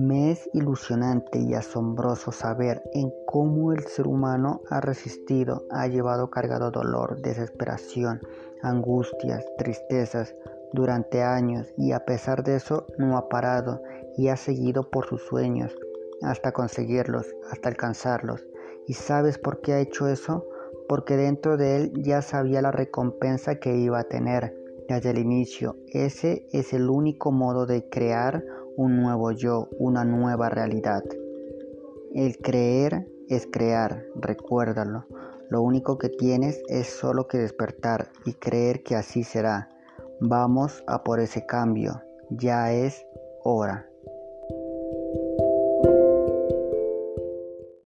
Me es ilusionante y asombroso saber en cómo el ser humano ha resistido, ha llevado cargado dolor, desesperación, angustias, tristezas durante años y a pesar de eso no ha parado y ha seguido por sus sueños hasta conseguirlos, hasta alcanzarlos. ¿Y sabes por qué ha hecho eso? Porque dentro de él ya sabía la recompensa que iba a tener desde el inicio. Ese es el único modo de crear un nuevo yo, una nueva realidad. El creer es crear, recuérdalo. Lo único que tienes es solo que despertar y creer que así será. Vamos a por ese cambio. Ya es hora.